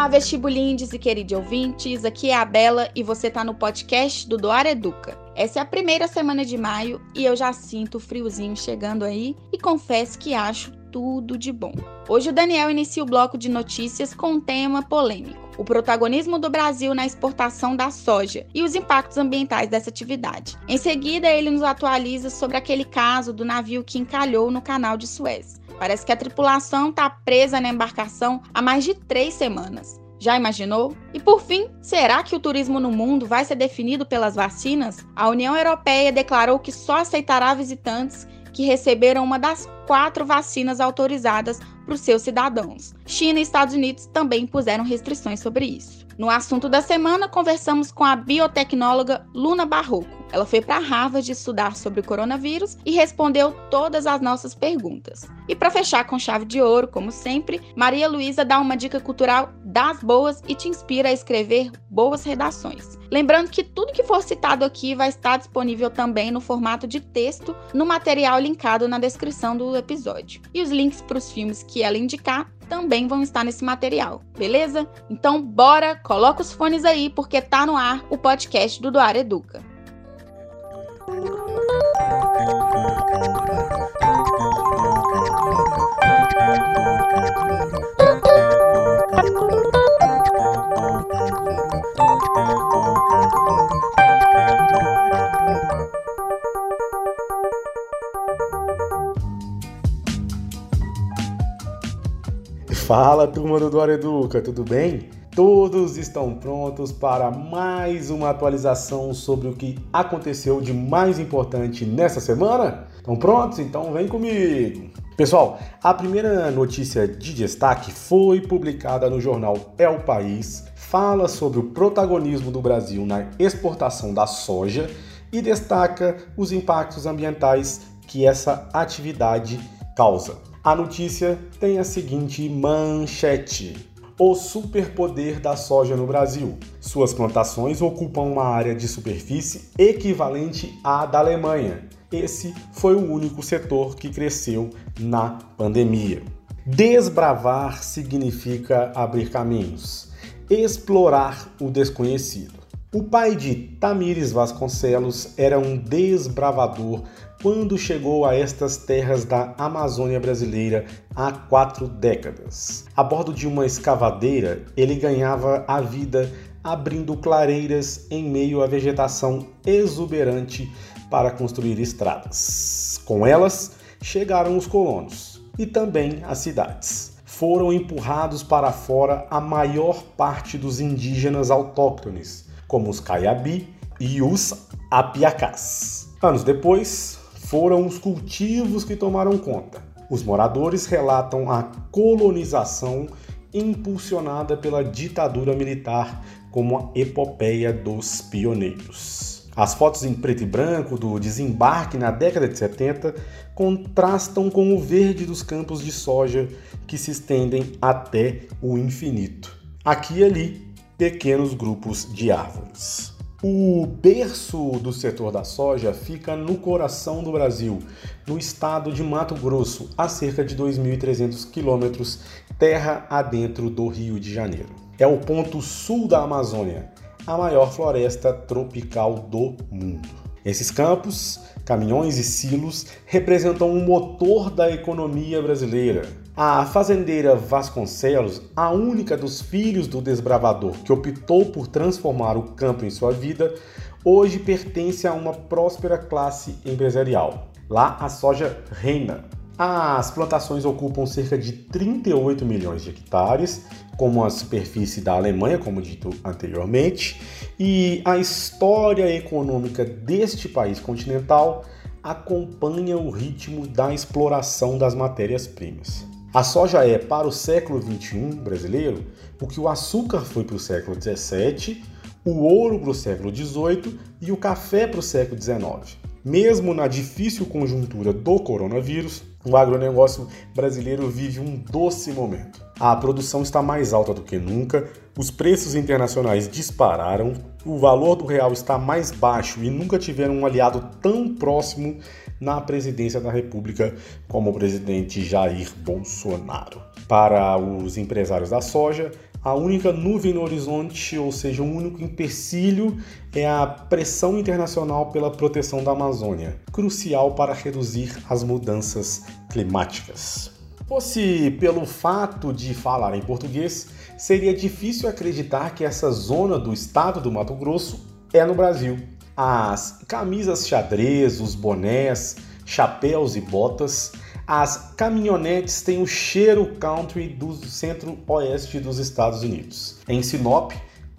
Olá, vestibulindes e queridos ouvintes, aqui é a Bela e você está no podcast do Doar Educa. Essa é a primeira semana de maio e eu já sinto o friozinho chegando aí e confesso que acho tudo de bom. Hoje o Daniel inicia o bloco de notícias com um tema polêmico: o protagonismo do Brasil na exportação da soja e os impactos ambientais dessa atividade. Em seguida, ele nos atualiza sobre aquele caso do navio que encalhou no canal de Suez. Parece que a tripulação está presa na embarcação há mais de três semanas. Já imaginou? E por fim, será que o turismo no mundo vai ser definido pelas vacinas? A União Europeia declarou que só aceitará visitantes que receberam uma das quatro vacinas autorizadas para os seus cidadãos. China e Estados Unidos também puseram restrições sobre isso. No assunto da semana, conversamos com a biotecnóloga Luna Barroco. Ela foi para Harvard estudar sobre o coronavírus e respondeu todas as nossas perguntas. E para fechar com chave de ouro, como sempre, Maria Luísa dá uma dica cultural das boas e te inspira a escrever boas redações. Lembrando que tudo que for citado aqui vai estar disponível também no formato de texto no material linkado na descrição do episódio. E os links para os filmes que ela indicar também vão estar nesse material, beleza? Então bora, coloca os fones aí porque tá no ar o podcast do Doar Educa. Fala turma do Dora Educa, tudo bem? Todos estão prontos para mais uma atualização sobre o que aconteceu de mais importante nessa semana? Estão prontos? Então vem comigo! Pessoal, a primeira notícia de destaque foi publicada no jornal É o País, fala sobre o protagonismo do Brasil na exportação da soja e destaca os impactos ambientais que essa atividade causa. A notícia tem a seguinte manchete: O superpoder da soja no Brasil. Suas plantações ocupam uma área de superfície equivalente à da Alemanha. Esse foi o único setor que cresceu na pandemia. Desbravar significa abrir caminhos, explorar o desconhecido. O pai de Tamires Vasconcelos era um desbravador quando chegou a estas terras da Amazônia brasileira há quatro décadas. A bordo de uma escavadeira, ele ganhava a vida abrindo clareiras em meio à vegetação exuberante para construir estradas. Com elas, chegaram os colonos e também as cidades. Foram empurrados para fora a maior parte dos indígenas autóctones como os Caiabi e os Apiacás. Anos depois, foram os cultivos que tomaram conta. Os moradores relatam a colonização impulsionada pela ditadura militar como a epopeia dos pioneiros. As fotos em preto e branco do desembarque na década de 70 contrastam com o verde dos campos de soja que se estendem até o infinito. Aqui e ali, pequenos grupos de árvores. O berço do setor da soja fica no coração do Brasil, no estado de Mato Grosso, a cerca de 2.300 quilômetros terra adentro do Rio de Janeiro. É o ponto sul da Amazônia, a maior floresta tropical do mundo. Esses campos, caminhões e silos representam o motor da economia brasileira a fazendeira Vasconcelos, a única dos filhos do desbravador que optou por transformar o campo em sua vida, hoje pertence a uma próspera classe empresarial. Lá a soja reina. As plantações ocupam cerca de 38 milhões de hectares, como a superfície da Alemanha, como dito anteriormente, e a história econômica deste país continental acompanha o ritmo da exploração das matérias-primas. A soja é para o século XXI brasileiro o que o açúcar foi para o século XVII, o ouro para o século XVIII e o café para o século XIX. Mesmo na difícil conjuntura do coronavírus, o agronegócio brasileiro vive um doce momento. A produção está mais alta do que nunca, os preços internacionais dispararam, o valor do real está mais baixo e nunca tiveram um aliado tão próximo na presidência da República como o presidente Jair Bolsonaro. Para os empresários da soja, A única nuvem no horizonte, ou seja, o único empecilho, é a pressão internacional pela proteção da Amazônia, crucial para reduzir as mudanças climáticas. Fosse pelo fato de falar em português, seria difícil acreditar que essa zona do estado do Mato Grosso é no Brasil. As camisas xadrez, os bonés, chapéus e botas, as caminhonetes têm o cheiro country do centro-oeste dos Estados Unidos. Em Sinop,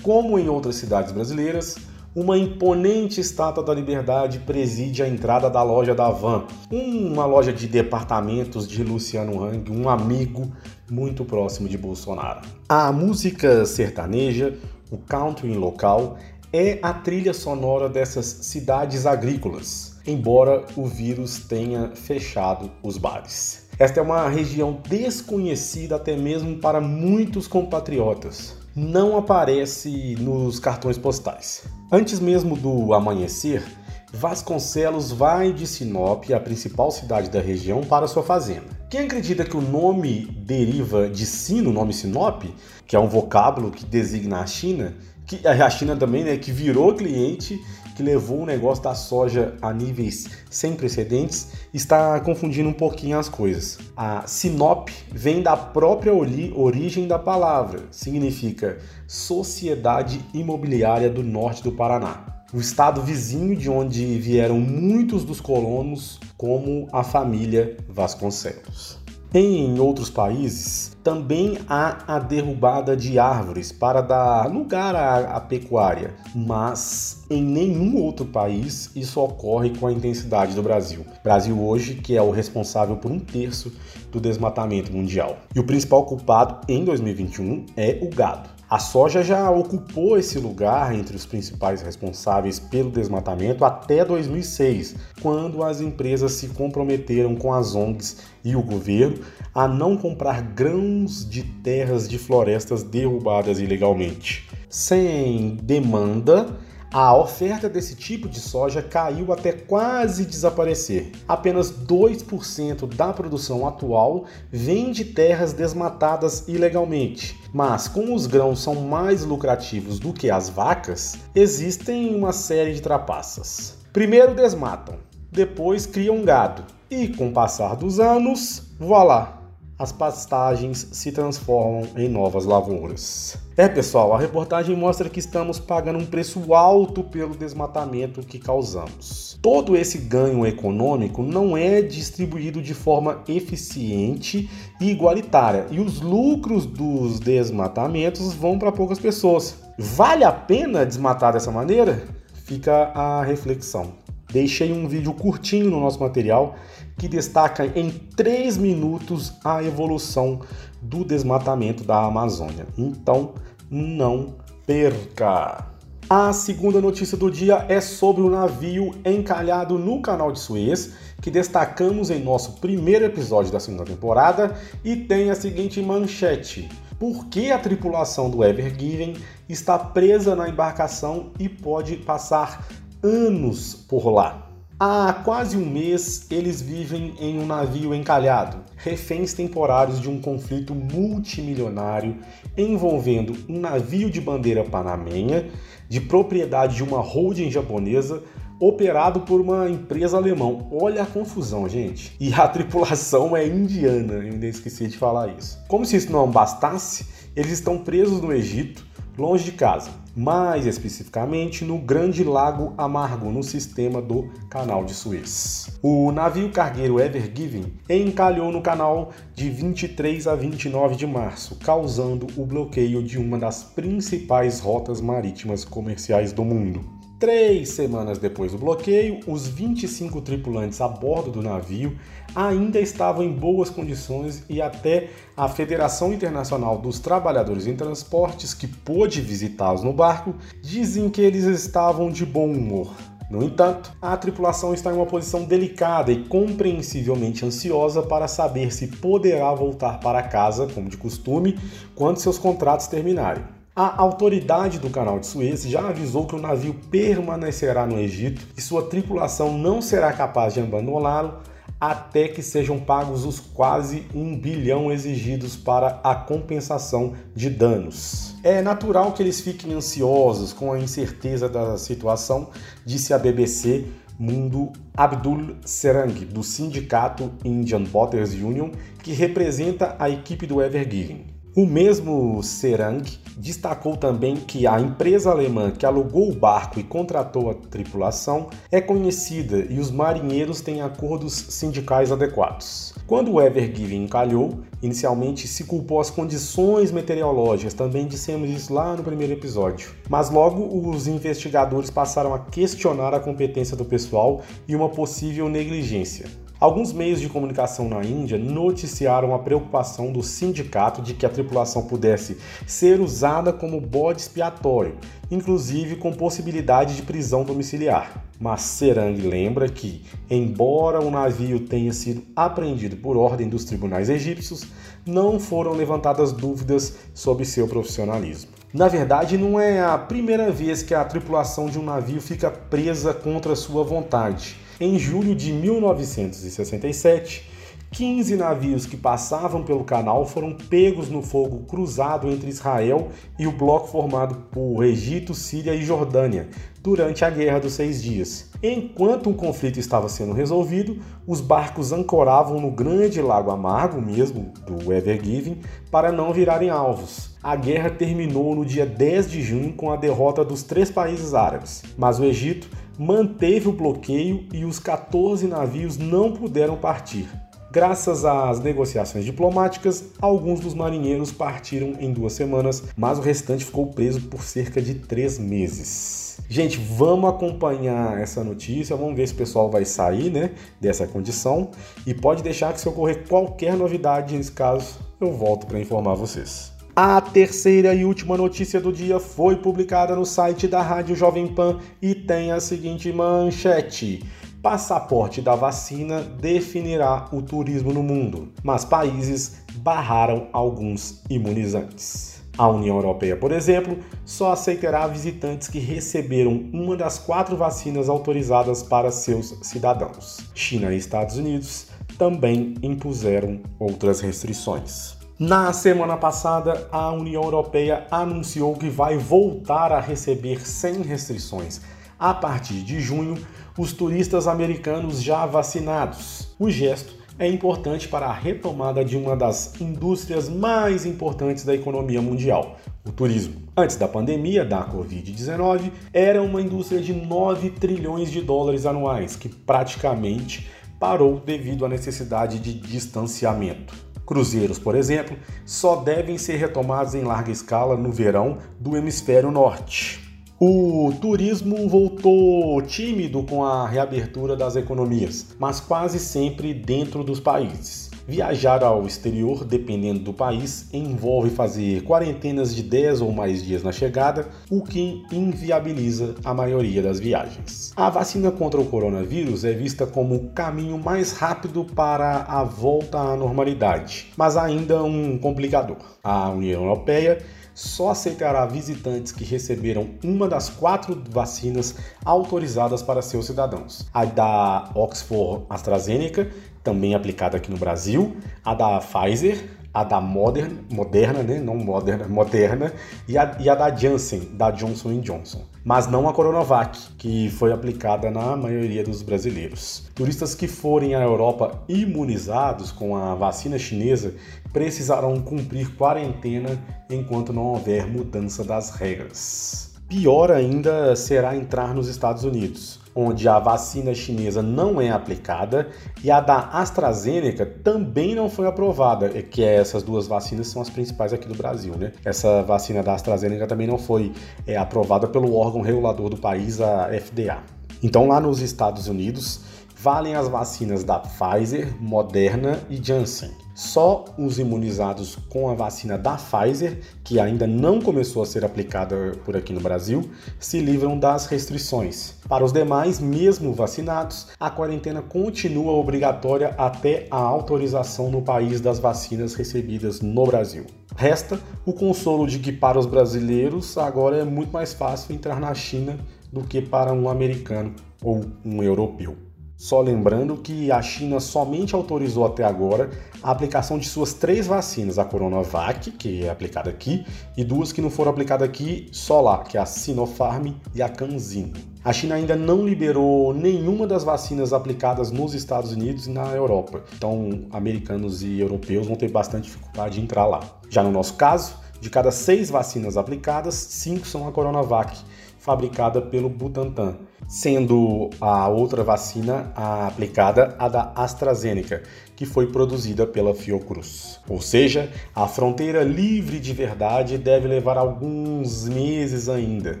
como em outras cidades brasileiras, uma imponente estátua da liberdade preside a entrada da loja da Van, uma loja de departamentos de Luciano Hang, um amigo muito próximo de Bolsonaro. A música sertaneja, o country local, é a trilha sonora dessas cidades agrícolas, embora o vírus tenha fechado os bares. Esta é uma região desconhecida até mesmo para muitos compatriotas não aparece nos cartões postais. Antes mesmo do amanhecer, Vasconcelos vai de Sinop, a principal cidade da região, para sua fazenda. Quem acredita que o nome deriva de sino, o nome Sinop, que é um vocábulo que designa a China, que a China também, né, que virou cliente que levou o negócio da soja a níveis sem precedentes, está confundindo um pouquinho as coisas. A Sinop vem da própria origem da palavra, significa Sociedade Imobiliária do Norte do Paraná. O estado vizinho de onde vieram muitos dos colonos, como a família Vasconcelos. Em outros países, também há a derrubada de árvores para dar lugar à, à, pecuária, mas em nenhum outro país isso ocorre com a intensidade do Brasil. Brasil hoje que é o responsável por um terço do desmatamento mundial. E o principal culpado em 2021 é o gado. A soja já ocupou esse lugar entre os principais responsáveis pelo desmatamento até 2006, quando as empresas se comprometeram com as ONGs e o governo a não comprar grãos de terras de florestas derrubadas ilegalmente. Sem demanda, a oferta desse tipo de soja caiu até quase desaparecer. Apenas 2% da produção atual vem de terras desmatadas ilegalmente. Mas, como os grãos são mais lucrativos do que as vacas, existem uma série de trapaças. Primeiro desmatam, depois criam gado, e com o passar dos anos, voilá! As pastagens se transformam em novas lavouras. É, pessoal, a reportagem mostra que estamos pagando um preço alto pelo desmatamento que causamos. Todo esse ganho econômico não é distribuído de forma eficiente e igualitária, e os lucros dos desmatamentos vão para poucas pessoas. Vale a pena desmatar dessa maneira? Fica a reflexão. Deixei um vídeo curtinho no nosso material que destaca em 3 minutos a evolução do desmatamento da Amazônia. Então, não perca! A segunda notícia do dia é sobre o navio encalhado no canal de Suez, que destacamos em nosso primeiro episódio da segunda temporada e tem a seguinte manchete: Por que a tripulação do Ever Given está presa na embarcação e pode passar anos por lá. Há quase um mês, eles vivem em um navio encalhado, reféns temporários de um conflito multimilionário envolvendo um navio de bandeira panamenha, de propriedade de uma holding japonesa, operado por uma empresa alemã. Olha a confusão, gente. E a tripulação é indiana, eu ainda esqueci de falar isso. Como se isso não bastasse, eles estão presos no Egito, longe de casa mais especificamente no Grande Lago Amargo, no sistema do Canal de Suez. O navio cargueiro Ever Given encalhou no canal de 23 a 29 de março, causando o bloqueio de uma das principais rotas marítimas comerciais do mundo. Três semanas depois do bloqueio, os 25 tripulantes a bordo do navio ainda estavam em boas condições e até a Federação Internacional dos Trabalhadores em Transportes, que pôde visitá-los no barco, dizem que eles estavam de bom humor. No entanto, a tripulação está em uma posição delicada e compreensivelmente ansiosa para saber se poderá voltar para casa, como de costume, quando seus contratos terminarem. A autoridade do canal de Suez já avisou que o navio permanecerá no Egito e sua tripulação não será capaz de abandoná-lo até que sejam pagos os quase um bilhão exigidos para a compensação de danos. É natural que eles fiquem ansiosos com a incerteza da situação, disse a BBC Mundo Abdul Serang, do sindicato Indian Botters Union, que representa a equipe do Evergiven. O mesmo Serang destacou também que a empresa alemã que alugou o barco e contratou a tripulação é conhecida e os marinheiros têm acordos sindicais adequados. Quando o Ever Given encalhou, inicialmente se culpou as condições meteorológicas, também dissemos isso lá no primeiro episódio. Mas logo os investigadores passaram a questionar a competência do pessoal e uma possível negligência. Alguns meios de comunicação na Índia noticiaram a preocupação do sindicato de que a tripulação pudesse ser usada como bode expiatório, inclusive com possibilidade de prisão domiciliar. Mas Serang lembra que, embora o navio tenha sido apreendido por ordem dos tribunais egípcios, não foram levantadas dúvidas sobre seu profissionalismo. Na verdade, não é a primeira vez que a tripulação de um navio fica presa contra sua vontade. Em julho de 1967, 15 navios que passavam pelo canal foram pegos no fogo cruzado entre Israel e o bloco formado por Egito, Síria e Jordânia durante a Guerra dos Seis Dias. Enquanto o conflito estava sendo resolvido, os barcos ancoravam no grande lago amargo, mesmo do Ever Given, para não virarem alvos. A guerra terminou no dia 10 de junho com a derrota dos três países árabes, mas o Egito manteve o bloqueio e os 14 navios não puderam partir. Graças às negociações diplomáticas, alguns dos marinheiros partiram em duas semanas, mas o restante ficou preso por cerca de três meses. Gente, vamos acompanhar essa notícia, vamos ver se o pessoal vai sair né, dessa condição e pode deixar que se ocorrer qualquer novidade nesse caso, eu volto para informar vocês. A terceira e última notícia do dia foi publicada no site da Rádio Jovem Pan e tem a seguinte manchete: Passaporte da vacina definirá o turismo no mundo, mas países barraram alguns imunizantes. A União Europeia, por exemplo, só aceitará visitantes que receberam uma das quatro vacinas autorizadas para seus cidadãos. China e Estados Unidos também impuseram outras restrições. Na semana passada, a União Europeia anunciou que vai voltar a receber sem restrições, a partir de junho, os turistas americanos já vacinados. O gesto é importante para a retomada de uma das indústrias mais importantes da economia mundial, o turismo. Antes da pandemia da Covid-19, era uma indústria de 9 trilhões de dólares anuais, que praticamente parou devido à necessidade de distanciamento. Cruzeiros, por exemplo, só devem ser retomados em larga escala no verão do hemisfério norte. O turismo voltou tímido com a reabertura das economias, mas quase sempre dentro dos países. Viajar ao exterior, dependendo do país, envolve fazer quarentenas de 10 ou mais dias na chegada, o que inviabiliza a maioria das viagens. A vacina contra o coronavírus é vista como o caminho mais rápido para a volta à normalidade, mas ainda um complicador. A União Europeia só aceitará visitantes que receberam uma das quatro vacinas autorizadas para seus cidadãos: a da Oxford AstraZeneca, também aplicada aqui no Brasil, a da Pfizer, a da Moderna, Moderna, né? Não Moderna, Moderna, e a, e a da Janssen, da Johnson Johnson. Mas não a Coronavac, que foi aplicada na maioria dos brasileiros. Turistas que forem à Europa imunizados com a vacina chinesa precisarão cumprir quarentena enquanto não houver mudança das regras. Pior ainda será entrar nos Estados Unidos onde a vacina chinesa não é aplicada e a da AstraZeneca também não foi aprovada, que é, essas duas vacinas são as principais aqui do Brasil, né? Essa vacina da AstraZeneca também não foi é, aprovada pelo órgão regulador do país, a FDA. Então lá nos Estados Unidos valem as vacinas da Pfizer, Moderna e Janssen. Só os imunizados com a vacina da Pfizer, que ainda não começou a ser aplicada por aqui no Brasil, se livram das restrições. Para os demais, mesmo vacinados, a quarentena continua obrigatória até a autorização no país das vacinas recebidas no Brasil. Resta o consolo de que para os brasileiros agora é muito mais fácil entrar na China do que para um americano ou um europeu. Só lembrando que a China somente autorizou até agora a aplicação de suas três vacinas, a Coronavac, que é aplicada aqui, e duas que não foram aplicadas aqui só lá, que é a Sinopharm e a CanSino. A China ainda não liberou nenhuma das vacinas aplicadas nos Estados Unidos e na Europa. Então, americanos e europeus vão ter bastante dificuldade de entrar lá. Já no nosso caso, de cada seis vacinas aplicadas, cinco são a Coronavac, fabricada pelo Butantan, sendo a outra vacina aplicada a da AstraZeneca, que foi produzida pela Fiocruz. Ou seja, a fronteira livre de verdade deve levar alguns meses ainda,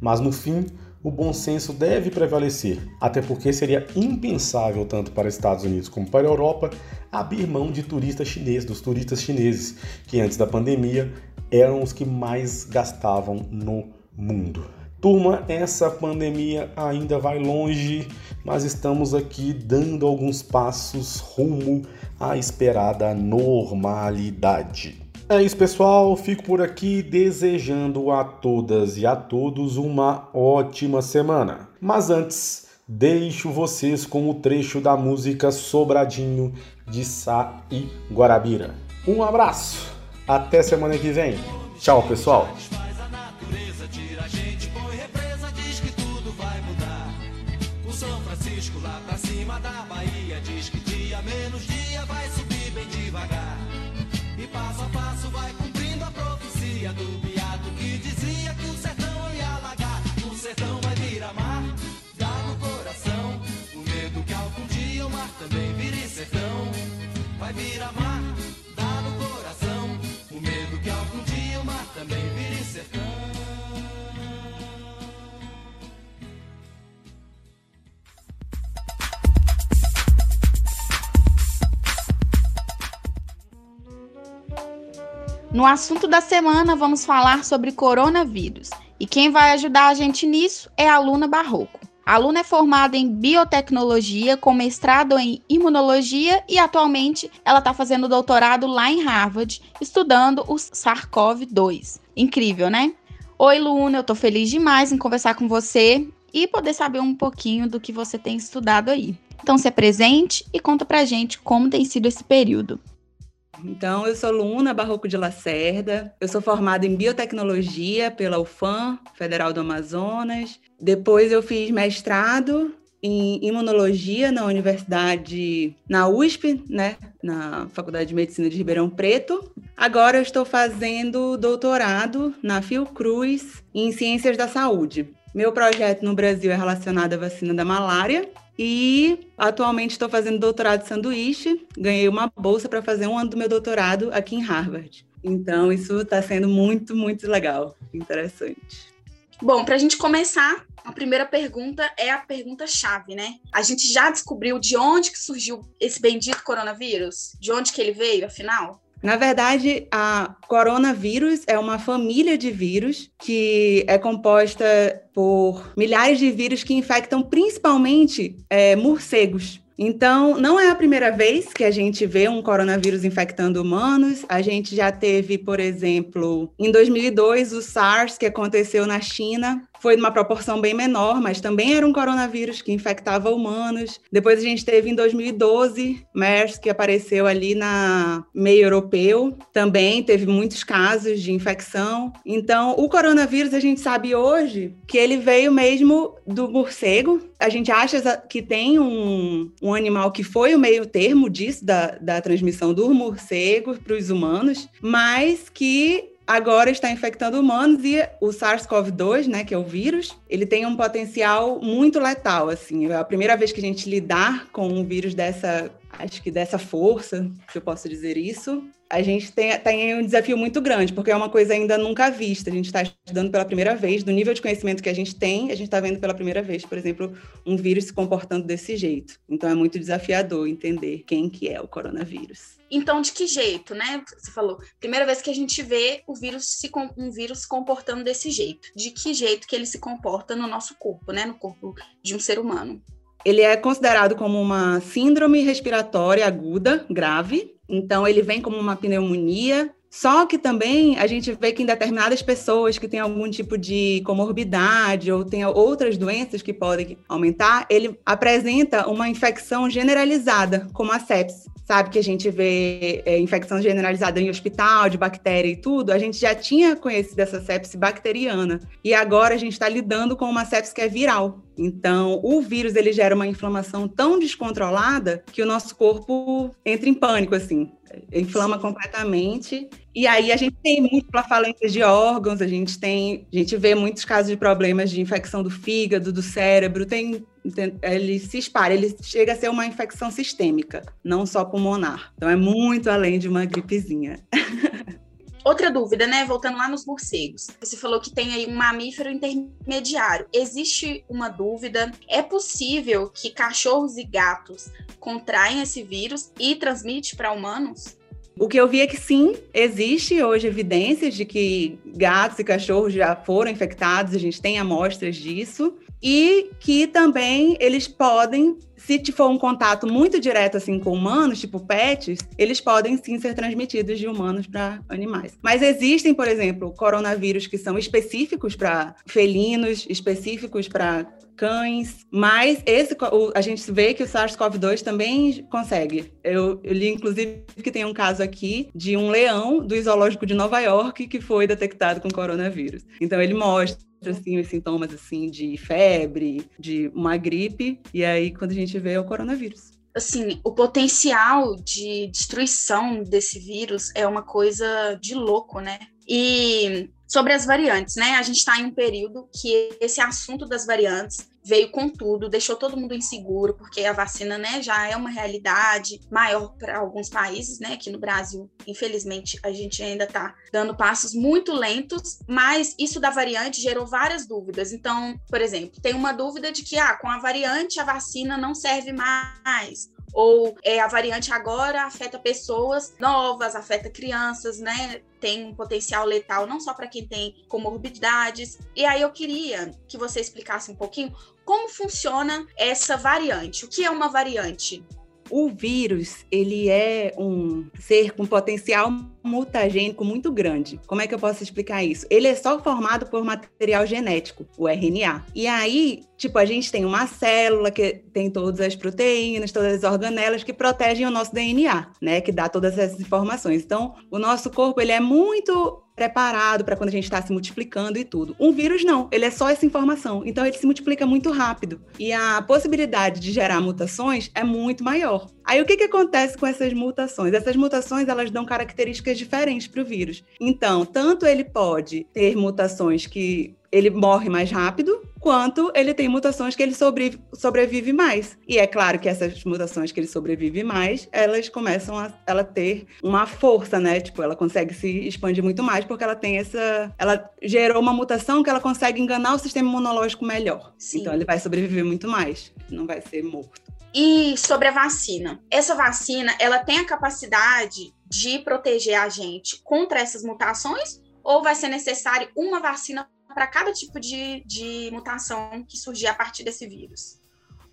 mas no fim o bom senso deve prevalecer, até porque seria impensável tanto para Estados Unidos como para a Europa abrir mão de turistas chineses, dos turistas chineses, que antes da pandemia eram os que mais gastavam no mundo. Turma, essa pandemia ainda vai longe, mas estamos aqui dando alguns passos rumo à esperada normalidade. É isso, pessoal. Fico por aqui desejando a todas e a todos uma ótima semana. Mas antes, deixo vocês com o trecho da música Sobradinho de Sá e Guarabira. Um abraço, até semana que vem. Tchau, pessoal. No assunto da semana, vamos falar sobre coronavírus. E quem vai ajudar a gente nisso é a Luna Barroco. A Luna é formada em biotecnologia, com mestrado em imunologia e atualmente ela está fazendo doutorado lá em Harvard, estudando o SARS-CoV-2. Incrível, né? Oi, Luna, eu estou feliz demais em conversar com você e poder saber um pouquinho do que você tem estudado aí. Então se apresente e conta pra gente como tem sido esse período. Então, eu sou Luna Barroco de Lacerda, eu sou formada em biotecnologia pela UFAM, Federal do Amazonas. Depois eu fiz mestrado em imunologia na universidade, na USP, né, na Faculdade de Medicina de Ribeirão Preto. Agora eu estou fazendo doutorado na Fiocruz em Ciências da Saúde. Meu projeto no Brasil é relacionado à vacina da malária e atualmente estou fazendo doutorado de sanduíche. Ganhei uma bolsa para fazer um ano do meu doutorado aqui em Harvard. Então, isso está sendo muito, muito legal, interessante. Bom, para a gente começar, a primeira pergunta é a pergunta chave, né? A gente já descobriu de onde que surgiu esse bendito coronavírus? De onde que ele veio, afinal? Na verdade, a coronavírus é uma família de vírus que é composta por milhares de vírus que infectam principalmente é, morcegos. Então, não é a primeira vez que a gente vê um coronavírus infectando humanos. A gente já teve, por exemplo, em 2002, o SARS, que aconteceu na China, foi numa proporção bem menor, mas também era um coronavírus que infectava humanos. Depois a gente teve em 2012 MERS, que apareceu ali na meio europeu, também teve muitos casos de infecção. Então, o coronavírus a gente sabe hoje que ele veio mesmo do morcego. A gente acha que tem um, um animal que foi o meio termo disso, da, da transmissão do morcego para os humanos, mas que agora está infectando humanos e o SARS-CoV-2, né, que é o vírus, ele tem um potencial muito letal, assim. É a primeira vez que a gente lidar com um vírus dessa, acho que dessa força, se eu posso dizer isso, a gente tem, tem um desafio muito grande, porque é uma coisa ainda nunca vista. A gente está estudando pela primeira vez, do nível de conhecimento que a gente tem, a gente está vendo pela primeira vez, por exemplo, um vírus se comportando desse jeito. Então é muito desafiador entender quem que é o coronavírus. Então, de que jeito, né? Você falou, primeira vez que a gente vê o vírus se, um vírus se comportando desse jeito. De que jeito que ele se comporta no nosso corpo, né? No corpo de um ser humano. Ele é considerado como uma síndrome respiratória aguda, grave, então, ele vem como uma pneumonia, Só que também a gente vê que em determinadas pessoas que têm algum tipo de comorbidade ou têm outras doenças que podem aumentar, ele apresenta uma infecção generalizada, como a sepsis sabe que a gente vê é, infecção generalizada em hospital, de bactéria e tudo, a gente já tinha conhecido essa sepse bacteriana. E agora a gente está lidando com uma sepse que é viral. Então, o vírus ele gera uma inflamação tão descontrolada que o nosso corpo entra em pânico, assim, inflama completamente. E aí a gente tem múltipla falência de órgãos, a gente tem, a gente vê muitos casos de problemas de infecção do fígado, do cérebro, tem ele se espalha, ele chega a ser uma infecção sistêmica, não só pulmonar. Então é muito além de uma gripezinha. Outra dúvida, né? Voltando lá nos morcegos. Você falou que tem aí um mamífero intermediário. Existe uma dúvida? É possível que cachorros e gatos contraem esse vírus e transmite para humanos? O que eu vi é que sim, existe hoje evidências de que gatos e cachorros já foram infectados, a gente tem amostras disso, e que também eles podem se for um contato muito direto assim com humanos, tipo pets, eles podem sim ser transmitidos de humanos para animais. Mas existem, por exemplo, coronavírus que são específicos para felinos, específicos para cães, mas esse o, a gente vê que o SARS-CoV-2 também consegue. Eu, eu, li, inclusive, que tem um caso aqui de um leão do zoológico de Nova York que foi detectado com coronavírus. Então ele mostra assim os sintomas assim de febre, de uma gripe, e aí quando a gente vê é o coronavírus assim, o potencial de destruição desse vírus é uma coisa de louco, né? E sobre as variantes, né? A gente está em um período que esse assunto das variantes veio com tudo, deixou todo mundo inseguro, porque a vacina, né, já é uma realidade maior para alguns países, né? Aqui no Brasil, infelizmente, a gente ainda está dando passos muito lentos, mas isso da variante gerou várias dúvidas. Então, por exemplo, tem uma dúvida de que ah, com a variante a vacina não serve mais ou é, a variante agora afeta pessoas novas, afeta crianças, né? Tem um potencial letal não só para quem tem comorbidades. E aí eu queria que você explicasse um pouquinho como funciona essa variante. O que é uma variante? O vírus, ele é um ser com potencial mutagênico muito grande. Como é que eu posso explicar isso? Ele é só formado por material genético, o RNA. E aí, tipo, a gente tem uma célula que tem todas as proteínas, todas as organelas que protegem o nosso DNA, né, que dá todas essas informações. Então, o nosso corpo, ele é muito preparado para quando a gente está se multiplicando e tudo. Um vírus não, ele é só essa informação. Então ele se multiplica muito rápido e a possibilidade de gerar mutações é muito maior. Aí o que, que acontece com essas mutações? Essas mutações elas dão características diferentes para o vírus. Então, tanto ele pode ter mutações que ele morre mais rápido, quanto ele tem mutações que ele sobre, sobrevive mais. E é claro que essas mutações que ele sobrevive mais, elas começam a ela ter uma força, né? Tipo, ela consegue se expandir muito mais porque ela tem essa, ela gerou uma mutação que ela consegue enganar o sistema imunológico melhor. Sim. Então ele vai sobreviver muito mais, não vai ser morto. E sobre a vacina, essa vacina, ela tem a capacidade de proteger a gente contra essas mutações ou vai ser necessário uma vacina para cada tipo de, de mutação que surgir a partir desse vírus?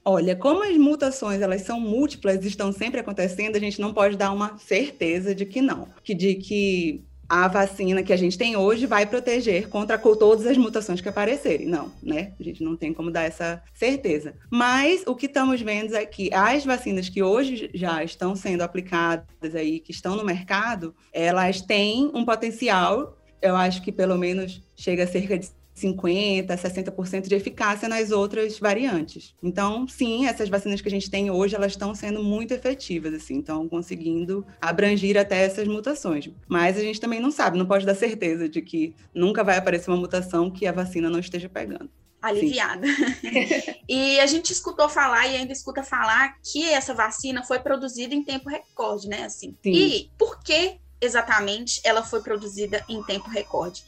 Olha, como as mutações elas são múltiplas estão sempre acontecendo, a gente não pode dar uma certeza de que não, que de que a vacina que a gente tem hoje vai proteger contra todas as mutações que aparecerem. Não, né? A gente não tem como dar essa certeza. Mas o que estamos vendo é que as vacinas que hoje já estão sendo aplicadas aí, que estão no mercado, elas têm um potencial eu acho que pelo menos chega a cerca de 50%, 60% de eficácia nas outras variantes. Então, sim, essas vacinas que a gente tem hoje, elas estão sendo muito efetivas, assim, estão conseguindo abranger até essas mutações. Mas a gente também não sabe, não pode dar certeza de que nunca vai aparecer uma mutação que a vacina não esteja pegando. Aliviada. e a gente escutou falar e ainda escuta falar que essa vacina foi produzida em tempo recorde, né? Assim. Sim. E por que exatamente ela foi produzida em tempo recorde?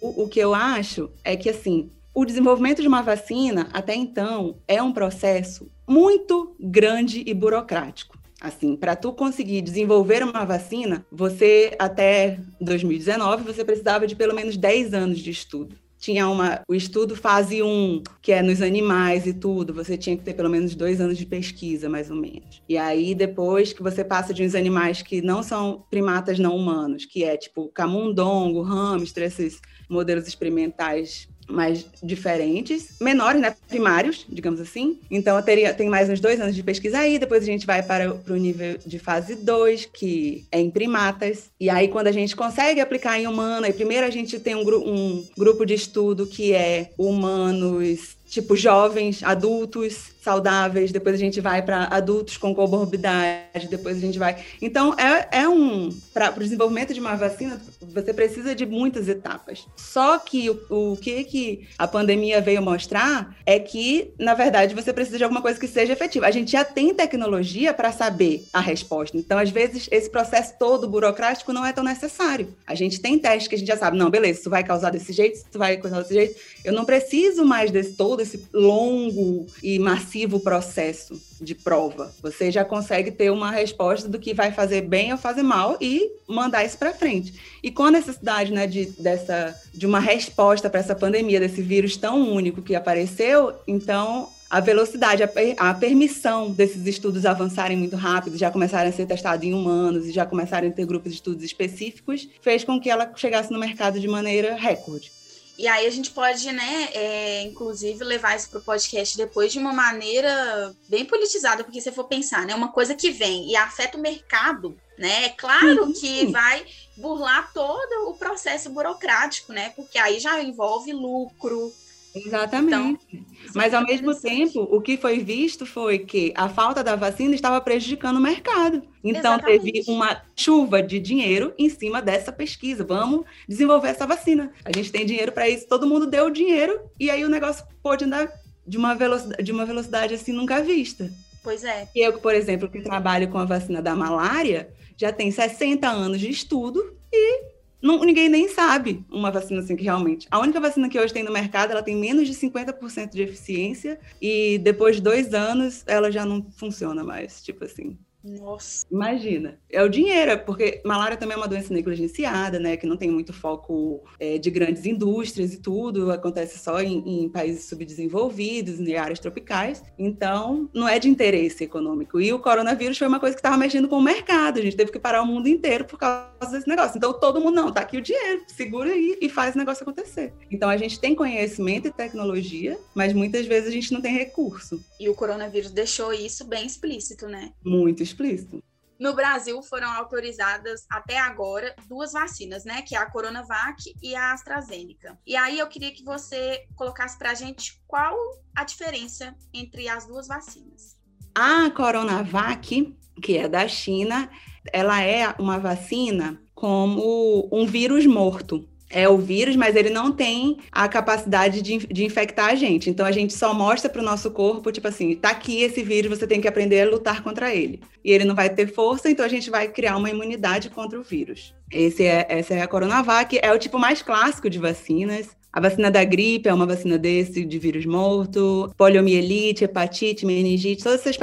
O, o que eu acho é que, assim, o desenvolvimento de uma vacina, até então, é um processo muito grande e burocrático. Assim, para tu conseguir desenvolver uma vacina, você até 2019 você precisava de pelo menos 10 anos de estudo. Tinha uma, o estudo fase 1, que é nos animais e tudo, você tinha que ter pelo menos dois anos de pesquisa, mais ou menos. E aí, depois que você passa de uns animais que não são primatas não humanos, que é tipo camundongo, hamster, esses modelos experimentais mais diferentes, menores, né, primários, digamos assim. Então, eu teria, tem mais uns dois anos de pesquisa aí, depois a gente vai para, para o nível de fase 2, que é em primatas. E aí, quando a gente consegue aplicar em humano, aí primeiro a gente tem um, um grupo de estudo que é humanos tipo jovens, adultos saudáveis, depois a gente vai para adultos com comorbidade, depois a gente vai. Então, é, é um. Para o desenvolvimento de uma vacina, você precisa de muitas etapas. Só que o, o que, que a pandemia veio mostrar é que, na verdade, você precisa de alguma coisa que seja efetiva. A gente já tem tecnologia para saber a resposta. Então, às vezes, esse processo todo burocrático não é tão necessário. A gente tem testes que a gente já sabe, não, beleza, isso vai causar desse jeito, isso vai causar desse jeito. Eu não preciso mais desse todo esse longo e massivo processo de prova. Você já consegue ter uma resposta do que vai fazer bem ou fazer mal e mandar isso para frente. E com a necessidade né, de, dessa, de uma resposta para essa pandemia, desse vírus tão único que apareceu, então a velocidade, a, a, permissão desses estudos avançarem muito rápido, já começarem a ser testados em humanos e já começarem a ter grupos de estudos específicos, fez com que ela chegasse no mercado de maneira recorde. E aí a gente pode, né, é, inclusive, levar isso para o podcast depois de uma maneira bem politizada, porque se for pensar, né, uma coisa que vem e afeta o mercado, né, é claro que vai burlar todo o processo burocrático, né, porque aí já envolve lucro, Exatamente. Então, Mas, ao mesmo tempo, o que foi visto foi que a falta da vacina estava prejudicando o mercado. Então, Exatamente. teve uma chuva de dinheiro em cima dessa pesquisa. Vamos desenvolver essa vacina. A gente tem dinheiro para isso, todo mundo deu o dinheiro, e aí o negócio pôde andar de uma velocidade, de uma velocidade assim nunca vista. Pois é. E eu, por exemplo, que trabalho com a vacina da malária, já tem 60 anos de estudo e não, ninguém nem sabe uma vacina assim que realmente. A única vacina que hoje tem no mercado, ela tem menos de 50% de eficiência e depois de dois anos ela já não funciona mais, tipo assim. Nossa. Imagina. É o dinheiro, é porque malária também é uma doença negligenciada, né? Que não tem muito foco é, de grandes indústrias e tudo. Acontece só em, em, países subdesenvolvidos, em áreas tropicais. Então, não é de interesse econômico. E o coronavírus foi uma coisa que estava mexendo com o mercado. A gente teve que parar o mundo inteiro por causa desse negócio. Então, todo mundo, não, tá aqui o dinheiro, segura aí e faz o negócio acontecer. Então, a gente tem conhecimento e tecnologia, mas muitas vezes a gente não tem recurso. E o coronavírus deixou isso bem explícito, né? Muito explícito explícito. No Brasil foram autorizadas até agora duas vacinas, né? Que é a Coronavac e a AstraZeneca. E aí eu queria que você colocasse para a gente qual a diferença entre as duas vacinas. A Coronavac, que é da China, ela é uma vacina como um vírus morto é o vírus, mas ele não tem a capacidade de, de infectar a gente. Então a gente só mostra para o nosso corpo, tipo assim, tá aqui esse vírus, você tem que aprender a lutar contra ele. E ele não vai ter força, então a gente vai criar uma imunidade contra o vírus. Esse é, essa é a Coronavac, é o tipo mais clássico de vacinas. A vacina da gripe é uma vacina desse, de vírus morto, poliomielite, hepatite, meningite, todas essas,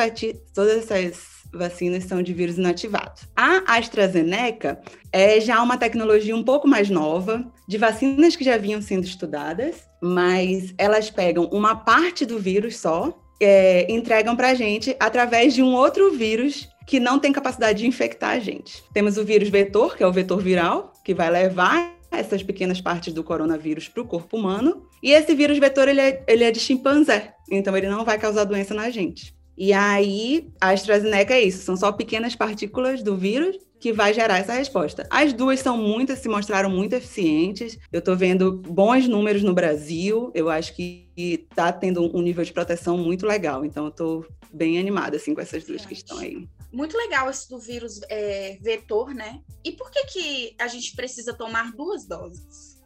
todas essas vacinas são de vírus inativados. A AstraZeneca é já uma tecnologia um pouco mais nova, de vacinas que já vinham sendo estudadas, mas elas pegam uma parte do vírus só, é, entregam para a gente através de um outro vírus que não tem capacidade de infectar a gente. Temos o vírus vetor, que é o vetor viral, que vai levar essas pequenas partes do coronavírus para o corpo humano. E esse vírus vetor ele é, ele é de chimpanzé, então ele não vai causar doença na gente. E aí, a AstraZeneca é isso, são só pequenas partículas do vírus que vai gerar essa resposta. As duas são muitas, se mostraram muito eficientes. Eu estou vendo bons números no Brasil. Eu acho que está tendo um nível de proteção muito legal. Então, eu estou bem animada assim com essas duas que estão aí. Muito legal esse do vírus é, vetor, né? E por que que a gente precisa tomar duas doses?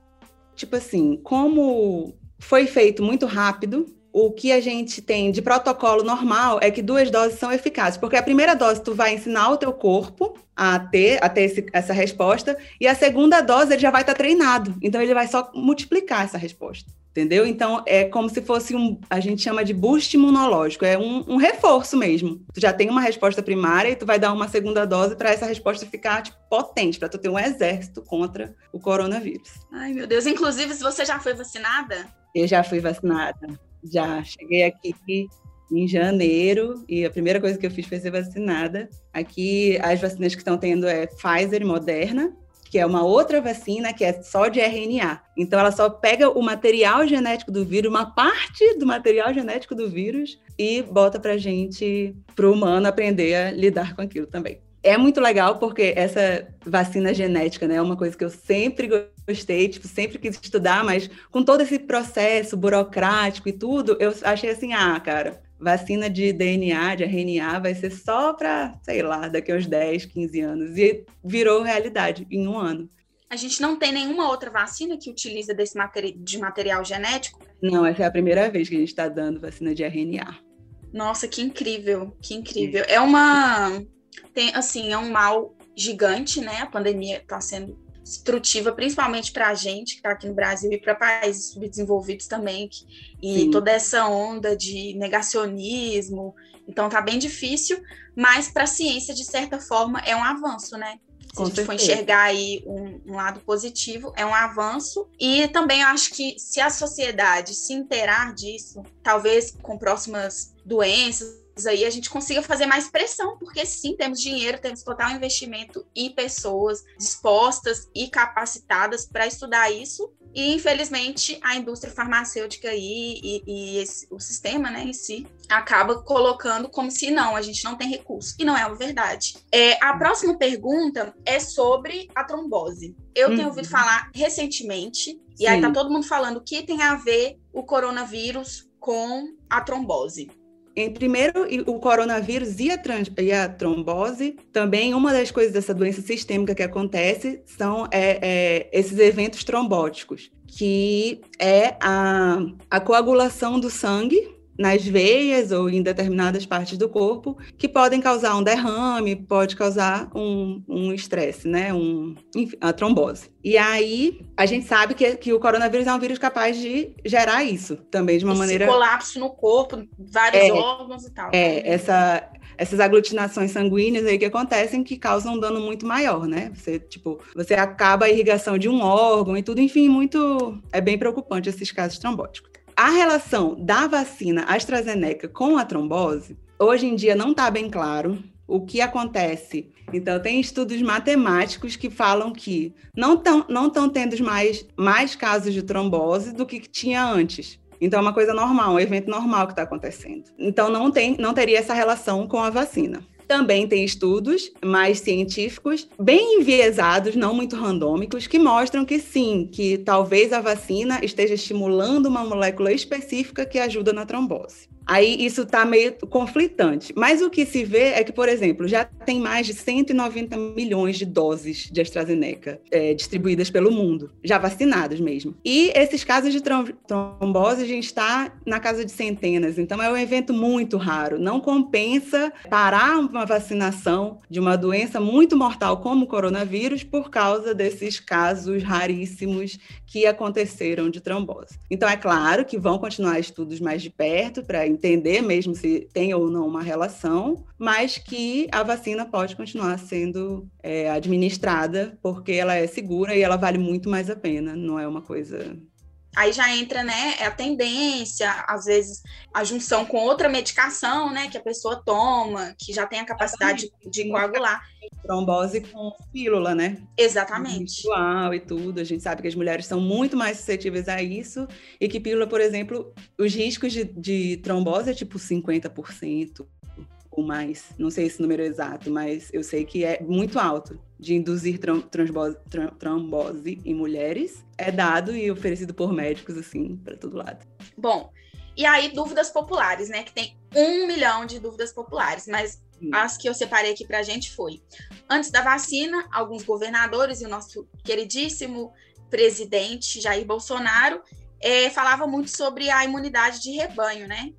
Tipo assim, como foi feito muito rápido, o que a gente tem de protocolo normal é que duas doses são eficazes, porque a primeira dose tu vai ensinar o teu corpo a ter, a ter esse, essa resposta, e a segunda dose ele já vai estar tá treinado, então ele vai só multiplicar essa resposta. entendeu? Então é como se fosse um, a gente chama de boost imunológico, é um, um reforço mesmo. Tu já tem uma resposta primária e tu vai dar uma segunda dose para essa resposta ficar tipo, potente, para tu ter um exército contra o coronavírus. Ai, meu Deus. Inclusive, você já foi vacinada? Eu já fui vacinada. Já cheguei aqui em janeiro e a primeira coisa que eu fiz foi ser vacinada. Aqui as vacinas que estão tendo é Pfizer e Moderna que é uma outra vacina que é só de RNA. Então, ela só pega o material genético do vírus, uma parte do material genético do vírus, e bota para gente, para o humano, aprender a lidar com aquilo também. É muito legal porque essa vacina genética, né, é uma coisa que eu sempre gostei, tipo, sempre quis estudar, mas com todo esse processo burocrático e tudo, eu achei assim, ah, cara, vacina de DNA, de RNA, vai ser só para, sei lá, daqui a uns 10, 15 anos. E virou realidade em um ano. A gente não tem nenhuma outra vacina que utiliza desse materi de material genético? Não, essa é a primeira vez que a gente está dando vacina de RNA. Nossa, que incrível, que incrível. É uma. Tem, assim, é um mal gigante, né? A pandemia está sendo destrutiva, principalmente para a gente que está aqui no Brasil e para países subdesenvolvidos também, que, e Sim. toda essa onda de negacionismo. Então tá bem difícil, mas para a ciência, de certa forma, é um avanço, né? Se Com a gente certeza. for enxergar aí um, um, lado positivo, é um avanço. E também acho que se a sociedade se inteirar disso, talvez com próximas doenças aí a gente consiga fazer mais pressão, porque sim, temos dinheiro, temos total investimento e pessoas dispostas e capacitadas para estudar isso. E, infelizmente, a indústria farmacêutica aí e, e esse, o sistema né, em si acaba colocando como se não, a gente não tem recurso. E não é uma verdade. É, a próxima pergunta é sobre a trombose. Eu uhum. tenho ouvido falar recentemente, e Sim. aí tá todo mundo falando o que tem a ver o coronavírus com a trombose em primeiro, o coronavírus e a, e a, trombose, também uma das coisas dessa doença sistêmica que acontece são é, é, esses eventos trombóticos, que é a, a coagulação do sangue nas veias ou em determinadas partes do corpo que podem causar um derrame, pode causar um estresse, um né? Um, a trombose. E aí a gente sabe que, que o coronavírus é um vírus capaz de gerar isso também de uma Esse maneira. colapso no corpo, vários é, órgãos e tal. É, essa, essas aglutinações sanguíneas aí que acontecem que causam um dano muito maior, né? Você, tipo, você acaba a irrigação de um órgão e tudo, enfim, muito. É bem preocupante esses casos trombóticos. A relação da vacina AstraZeneca com a trombose, hoje em dia não está bem claro o que acontece. Então, tem estudos matemáticos que falam que não estão não tendo mais, mais casos de trombose do que tinha antes. Então, é uma coisa normal, um evento normal que está acontecendo. Então, não, tem, não teria essa relação com a vacina. Também tem estudos mais científicos, bem enviesados, não muito randômicos, que mostram que sim, que talvez a vacina esteja estimulando uma molécula específica que ajuda na trombose. Aí isso está meio conflitante. Mas o que se vê é que, por exemplo, já tem mais de 190 milhões de doses de AstraZeneca é, distribuídas pelo mundo, já vacinadas mesmo. E esses casos de trombose, a gente está na casa de centenas. Então é um evento muito raro. Não compensa parar uma vacinação de uma doença muito mortal como o coronavírus por causa desses casos raríssimos que aconteceram de trombose. Então é claro que vão continuar estudos mais de perto para entender mesmo se tem ou não uma relação, mas que a vacina pode continuar sendo é, administrada porque ela é segura e ela vale muito mais a pena, não é uma coisa aí já entra, né, a tendência, às vezes a junção com outra medicação, né, que a pessoa toma, que já tem a capacidade de, de coagular. Trombose com pílula, né? Exatamente. Ritual e tudo. A gente sabe que as mulheres são muito mais suscetíveis a isso e que pílula, por exemplo, os riscos de, de trombose é tipo 50% ou mais. Não sei esse número exato, mas eu sei que é muito alto de induzir trombose, trombose em mulheres. É dado e oferecido por médicos, assim, para todo lado. Bom, e aí, dúvidas populares, né? Que tem um milhão de dúvidas populares, mas as que eu separei aqui para a gente foi: antes da vacina, alguns governadores e o nosso queridíssimo presidente Jair Bolsonaro é, falava muito sobre a imunidade de rebanho, né?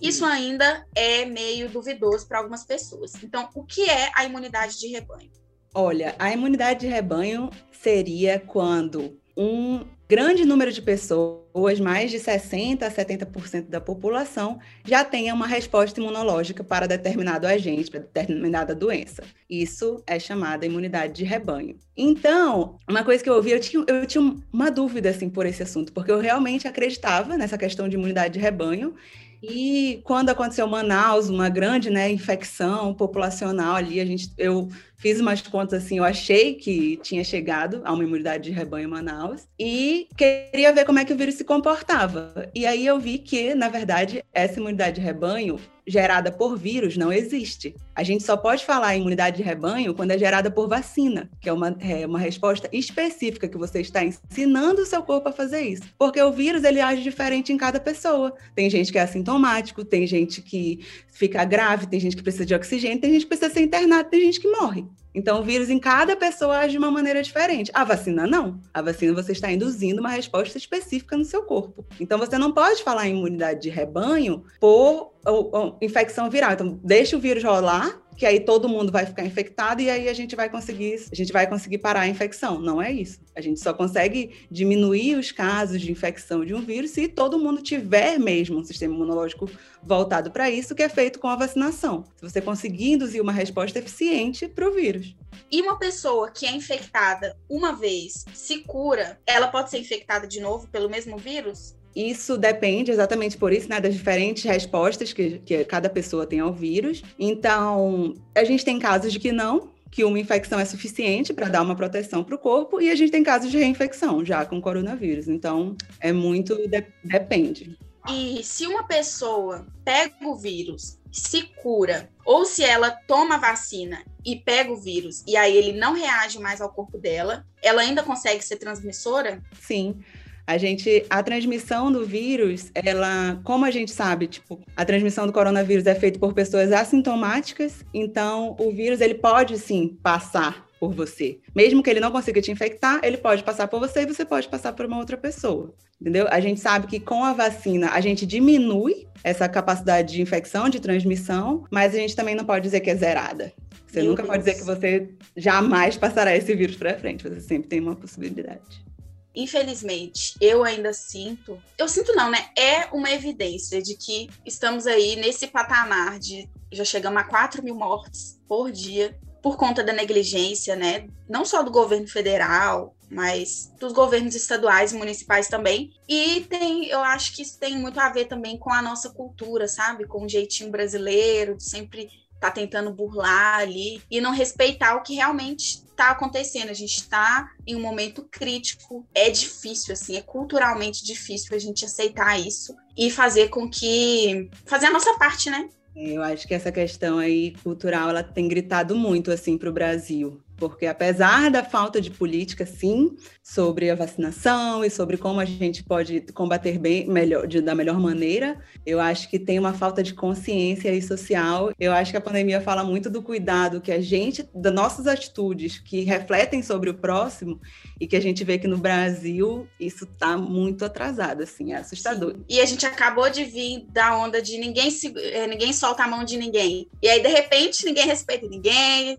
Isso ainda é meio duvidoso para algumas pessoas. Então, o que é a imunidade de rebanho? Olha, a imunidade de rebanho seria quando um grande número de pessoas, mais de 60% a 70% da população, já tenha uma resposta imunológica para determinado agente, para determinada doença. Isso é chamada imunidade de rebanho. Então, uma coisa que eu ouvi, eu tinha, eu tinha uma dúvida assim, por esse assunto, porque eu realmente acreditava nessa questão de imunidade de rebanho e quando aconteceu Manaus, uma grande né, infecção populacional ali, a gente, eu fiz umas contas assim, eu achei que tinha chegado a uma imunidade de rebanho em Manaus e queria ver como é que o vírus se comportava. E aí eu vi que, na verdade, essa imunidade de rebanho gerada por vírus não existe. A gente só pode falar em imunidade de rebanho quando é gerada por vacina, que é uma, é uma resposta específica que você está ensinando o seu corpo a fazer isso. Porque o vírus ele age diferente em cada pessoa. Tem gente que é assintomático, tem gente que fica grave, tem gente que precisa de oxigênio, tem gente que precisa ser internado, tem gente que morre. Então, o vírus em cada pessoa age de uma maneira diferente. A vacina não. A vacina você está induzindo uma resposta específica no seu corpo. Então, você não pode falar em imunidade de rebanho por ou, ou, infecção viral. Então, deixa o vírus rolar, que aí todo mundo vai ficar infectado e aí a gente vai conseguir, a gente vai conseguir parar a infecção. Não é isso. A gente só consegue diminuir os casos de infecção de um vírus se todo mundo tiver mesmo um sistema imunológico voltado para isso, que é feito com a vacinação. Se você conseguir induzir uma resposta eficiente para o vírus. E uma pessoa que é infectada uma vez, se cura, ela pode ser infectada de novo pelo mesmo vírus? Isso depende exatamente por isso, né, das diferentes respostas que, que cada pessoa tem ao vírus. Então, a gente tem casos de que não, que uma infecção é suficiente para dar uma proteção para o corpo, e a gente tem casos de reinfecção já com coronavírus. Então, é muito de, depende. E se uma pessoa pega o vírus, se cura, ou se ela toma a vacina e pega o vírus e aí ele não reage mais ao corpo dela, ela ainda consegue ser transmissora? Sim. A gente, a transmissão do vírus, ela, como a gente sabe, tipo, a transmissão do coronavírus é feita por pessoas assintomáticas, então o vírus ele pode sim passar por você. Mesmo que ele não consiga te infectar, ele pode passar por você e você pode passar por uma outra pessoa. Entendeu? A gente sabe que com a vacina a gente diminui essa capacidade de infecção, de transmissão, mas a gente também não pode dizer que é zerada. Você Meu nunca Deus. pode dizer que você jamais passará esse vírus para frente, você sempre tem uma possibilidade infelizmente, eu ainda sinto, eu sinto não, né? É uma evidência de que estamos aí nesse patamar de já chegamos a 4 mil mortes por dia por conta da negligência, né? Não só do governo federal, mas dos governos estaduais e municipais também. E tem, eu acho que isso tem muito a ver também com a nossa cultura, sabe? Com o jeitinho brasileiro, de sempre tá tentando burlar ali e não respeitar o que realmente está acontecendo. A gente está em um momento crítico. É difícil, assim, é culturalmente difícil a gente aceitar isso e fazer com que. fazer a nossa parte, né? Eu acho que essa questão aí cultural ela tem gritado muito assim para o Brasil porque apesar da falta de política, sim, sobre a vacinação e sobre como a gente pode combater bem, melhor, de, da melhor maneira, eu acho que tem uma falta de consciência e social. Eu acho que a pandemia fala muito do cuidado que a gente, das nossas atitudes que refletem sobre o próximo e que a gente vê que no Brasil isso está muito atrasado, assim, é assustador. Sim. E a gente acabou de vir da onda de ninguém se, eh, ninguém solta a mão de ninguém. E aí de repente ninguém respeita ninguém,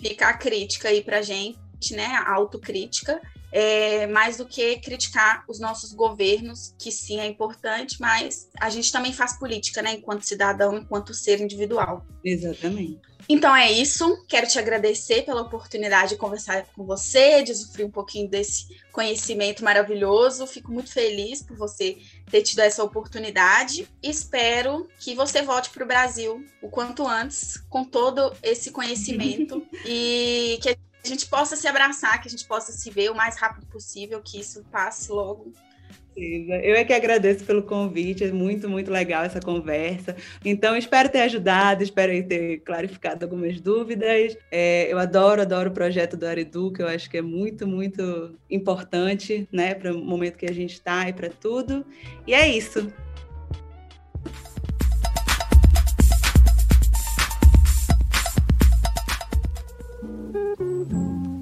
fica a crítica aí pra gente, né? A autocrítica. É, mais do que criticar os nossos governos, que sim é importante, mas a gente também faz política, né, enquanto cidadão, enquanto ser individual. Exatamente. Então é isso. Quero te agradecer pela oportunidade de conversar com você, de usufruir um pouquinho desse conhecimento maravilhoso. Fico muito feliz por você ter tido essa oportunidade. Espero que você volte para o Brasil o quanto antes, com todo esse conhecimento e que a gente possa se abraçar, que a gente possa se ver o mais rápido possível, que isso passe logo eu é que agradeço pelo convite, é muito, muito legal essa conversa. Então, espero ter ajudado, espero ter clarificado algumas dúvidas. É, eu adoro, adoro o projeto do Areduca, eu acho que é muito, muito importante né, para o momento que a gente está e para tudo. E é isso.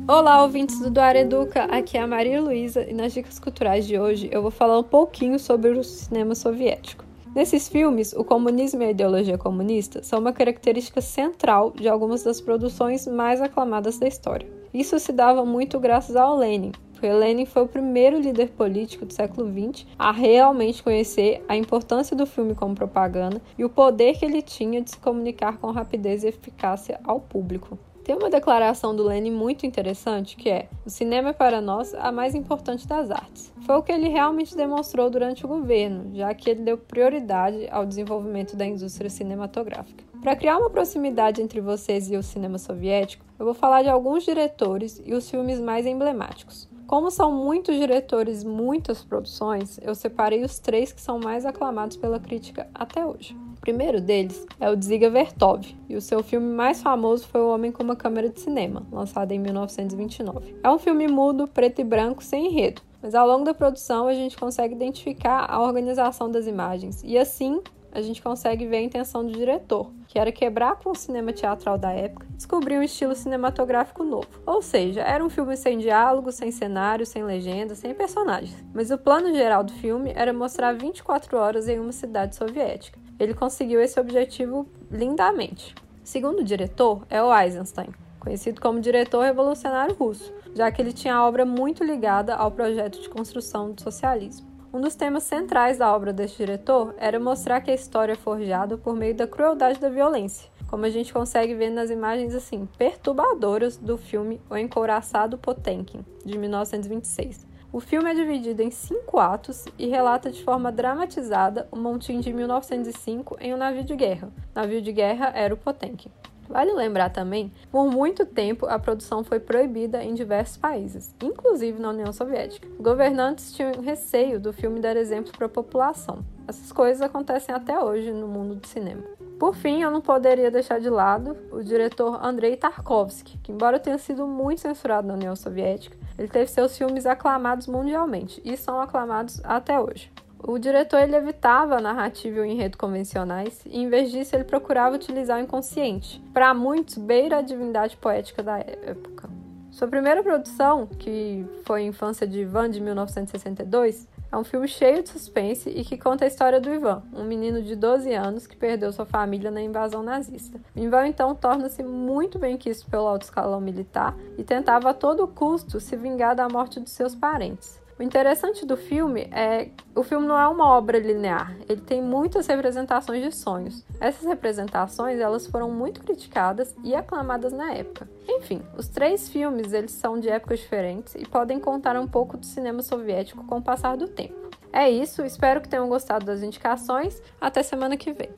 Olá, ouvintes do Doar Educa, aqui é a Maria Luísa e nas dicas culturais de hoje eu vou falar um pouquinho sobre o cinema soviético. Nesses filmes, o comunismo e a ideologia comunista são uma característica central de algumas das produções mais aclamadas da história. Isso se dava muito graças ao Lenin, porque Lenin foi o primeiro líder político do século XX a realmente conhecer a importância do filme como propaganda e o poder que ele tinha de se comunicar com rapidez e eficácia ao público. Tem uma declaração do Lenin muito interessante que é: o cinema é para nós a mais importante das artes. Foi o que ele realmente demonstrou durante o governo, já que ele deu prioridade ao desenvolvimento da indústria cinematográfica. Para criar uma proximidade entre vocês e o cinema soviético, eu vou falar de alguns diretores e os filmes mais emblemáticos. Como são muitos diretores, muitas produções, eu separei os três que são mais aclamados pela crítica até hoje. Primeiro deles é o Dziga Vertov, e o seu filme mais famoso foi O Homem com uma Câmera de Cinema, lançado em 1929. É um filme mudo, preto e branco, sem enredo, mas ao longo da produção a gente consegue identificar a organização das imagens e assim a gente consegue ver a intenção do diretor, que era quebrar com o cinema teatral da época, descobrir um estilo cinematográfico novo. Ou seja, era um filme sem diálogo, sem cenário, sem legenda, sem personagens. Mas o plano geral do filme era mostrar 24 horas em uma cidade soviética. Ele conseguiu esse objetivo lindamente. Segundo o diretor, é o Eisenstein, conhecido como diretor revolucionário russo, já que ele tinha a obra muito ligada ao projeto de construção do socialismo. Um dos temas centrais da obra deste diretor era mostrar que a história é forjada por meio da crueldade da violência, como a gente consegue ver nas imagens assim perturbadoras do filme O Encouraçado Potemkin, de 1926. O filme é dividido em cinco atos e relata de forma dramatizada o montinho de 1905 em um navio de guerra. Navio de guerra era o Potemkin. Vale lembrar também, por muito tempo a produção foi proibida em diversos países, inclusive na União Soviética. Governantes tinham receio do filme dar exemplos para a população. Essas coisas acontecem até hoje no mundo do cinema. Por fim, eu não poderia deixar de lado o diretor Andrei Tarkovsky, que, embora tenha sido muito censurado na União Soviética, ele teve seus filmes aclamados mundialmente e são aclamados até hoje. O diretor ele evitava a narrativa e o enredo convencionais e, em vez disso, ele procurava utilizar o inconsciente. Para muitos, beira a divindade poética da época. Sua primeira produção, que foi Infância de Ivan, de 1962, é um filme cheio de suspense e que conta a história do Ivan, um menino de 12 anos que perdeu sua família na invasão nazista. Ivan então torna-se muito bem quisto pelo alto escalão militar e tentava a todo custo se vingar da morte de seus parentes. O interessante do filme é o filme não é uma obra linear, ele tem muitas representações de sonhos. Essas representações elas foram muito criticadas e aclamadas na época. Enfim, os três filmes eles são de épocas diferentes e podem contar um pouco do cinema soviético com o passar do tempo. É isso, espero que tenham gostado das indicações. Até semana que vem.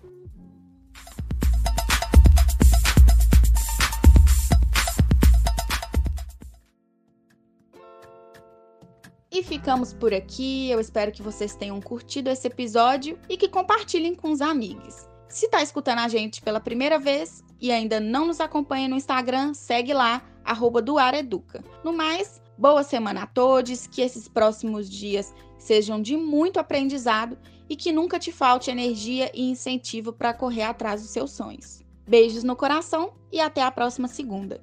E ficamos por aqui. Eu espero que vocês tenham curtido esse episódio e que compartilhem com os amigos. Se está escutando a gente pela primeira vez e ainda não nos acompanha no Instagram, segue lá, arroba Educa. No mais, boa semana a todos, que esses próximos dias sejam de muito aprendizado e que nunca te falte energia e incentivo para correr atrás dos seus sonhos. Beijos no coração e até a próxima segunda.